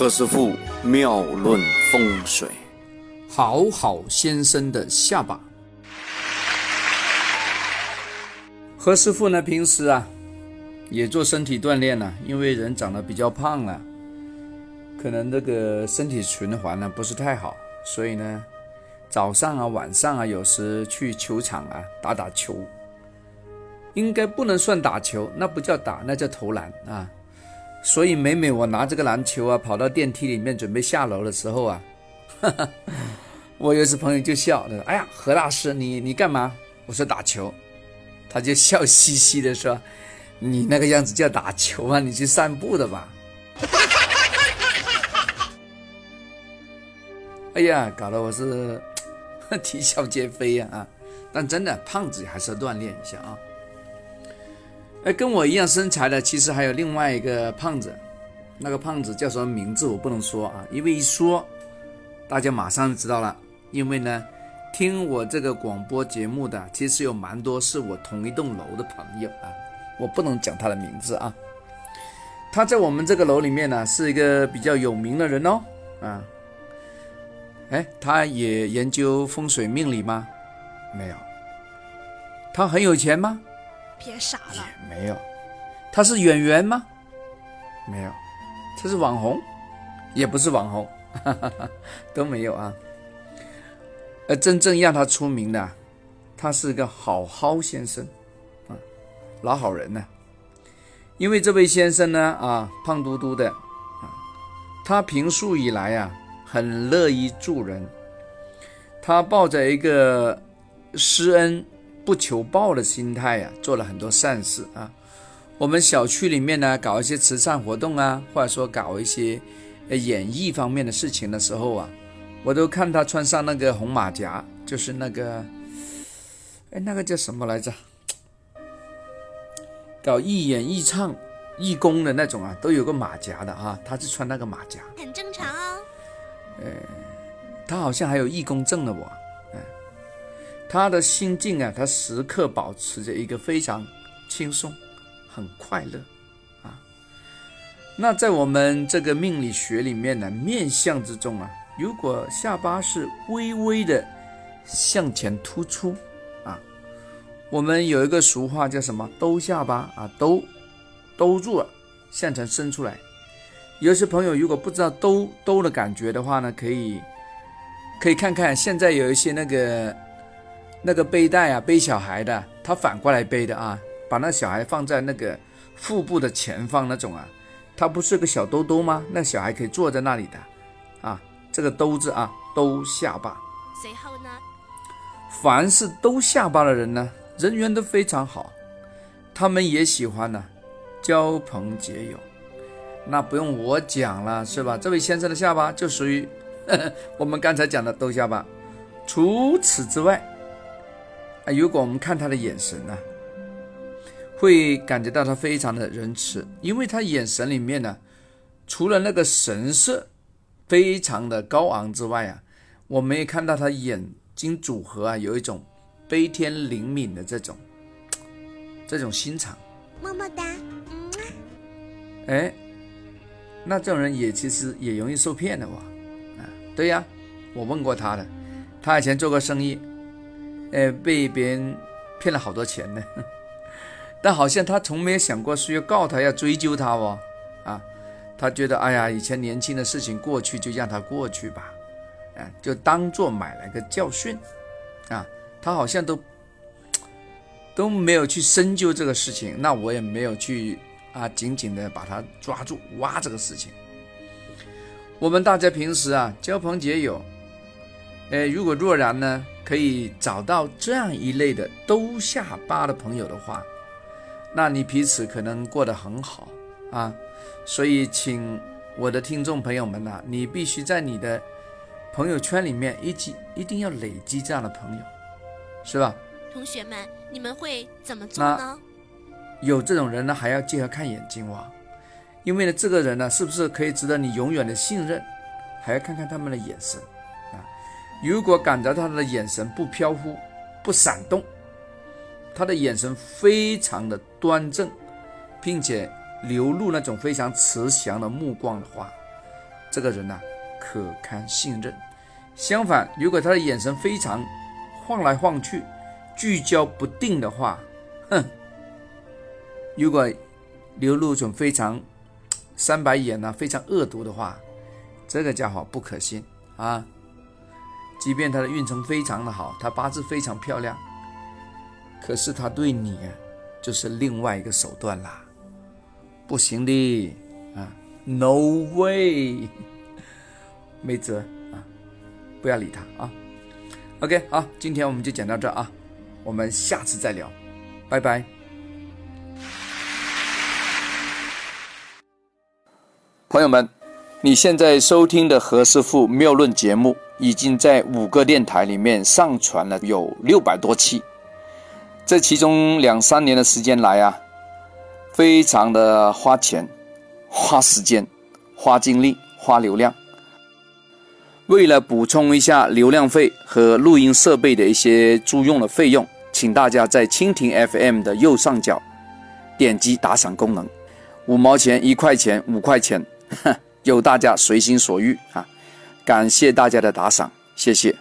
何师傅妙论风水，好好先生的下巴。何师傅呢，平时啊也做身体锻炼呢，因为人长得比较胖了，可能这个身体循环呢不是太好，所以呢早上啊晚上啊有时去球场啊打打球，应该不能算打球，那不叫打，那叫投篮啊。所以每每我拿这个篮球啊，跑到电梯里面准备下楼的时候啊，哈 哈我有时朋友就笑，他说：“哎呀，何大师，你你干嘛？”我说：“打球。”他就笑嘻嘻的说：“你那个样子叫打球吗？你去散步的吧。” 哎呀，搞得我是 啼笑皆非呀啊！但真的，胖子还是要锻炼一下啊。哎，跟我一样身材的，其实还有另外一个胖子。那个胖子叫什么名字？我不能说啊，因为一说，大家马上就知道了。因为呢，听我这个广播节目的，其实有蛮多是我同一栋楼的朋友啊。我不能讲他的名字啊。他在我们这个楼里面呢，是一个比较有名的人哦。啊，哎，他也研究风水命理吗？没有。他很有钱吗？别傻了，没有，他是演员吗？没有，他是网红，也不是网红，都没有啊。而真正让他出名的，他是个好好先生啊，老好人呢。因为这位先生呢啊，胖嘟嘟的啊，他平素以来啊，很乐于助人，他抱着一个施恩。不求报的心态呀，做了很多善事啊。我们小区里面呢，搞一些慈善活动啊，或者说搞一些演艺方面的事情的时候啊，我都看他穿上那个红马甲，就是那个，哎，那个叫什么来着？搞义演、义唱、义工的那种啊，都有个马甲的啊。他是穿那个马甲，很正常哦。呃，他好像还有义工证的我。他的心境啊，他时刻保持着一个非常轻松、很快乐啊。那在我们这个命理学里面呢，面相之中啊，如果下巴是微微的向前突出啊，我们有一个俗话叫什么？兜下巴啊，兜兜住了，向前伸出来。有些朋友如果不知道兜兜的感觉的话呢，可以可以看看现在有一些那个。那个背带啊，背小孩的，他反过来背的啊，把那小孩放在那个腹部的前方那种啊，他不是个小兜兜吗？那小孩可以坐在那里的啊，这个兜字啊，兜下巴。随后呢，凡是兜下巴的人呢，人缘都非常好，他们也喜欢呢交朋结友。那不用我讲了，是吧？这位先生的下巴就属于 我们刚才讲的兜下巴。除此之外。啊，如果我们看他的眼神呢，会感觉到他非常的仁慈，因为他眼神里面呢，除了那个神色非常的高昂之外啊，我们也看到他眼睛组合啊，有一种悲天灵敏的这种这种心肠。么么哒，嗯。哎，那这种人也其实也容易受骗的哇。啊，对呀，我问过他的，他以前做过生意。呃，被别人骗了好多钱呢，但好像他从没有想过是要告他，要追究他哦。啊，他觉得哎呀，以前年轻的事情过去就让他过去吧，啊，就当做买了个教训，啊，他好像都都没有去深究这个事情，那我也没有去啊，紧紧的把他抓住挖这个事情。我们大家平时啊，交朋结友，呃，如果若然呢？可以找到这样一类的都下巴的朋友的话，那你彼此可能过得很好啊。所以，请我的听众朋友们呐，你必须在你的朋友圈里面一积一定要累积这样的朋友，是吧？同学们，你们会怎么做呢？有这种人呢，还要记得看眼睛哇，因为呢，这个人呢，是不是可以值得你永远的信任，还要看看他们的眼神。如果感觉他的眼神不飘忽、不闪动，他的眼神非常的端正，并且流露那种非常慈祥的目光的话，这个人呐、可堪信任。相反，如果他的眼神非常晃来晃去、聚焦不定的话，哼，如果流露种非常三白眼呐、非常恶毒的话，这个家伙不可信啊！即便他的运程非常的好，他八字非常漂亮，可是他对你啊，就是另外一个手段啦，不行的啊，no way，没辙啊，不要理他啊。OK，好，今天我们就讲到这啊，我们下次再聊，拜拜。朋友们，你现在收听的何师傅谬论节目，已经在五个电台里面上传了有六百多期。这其中两三年的时间来啊，非常的花钱、花时间、花精力、花流量。为了补充一下流量费和录音设备的一些租用的费用，请大家在蜻蜓 FM 的右上角点击打赏功能，五毛钱、一块钱、五块钱。由大家随心所欲啊！感谢大家的打赏，谢谢。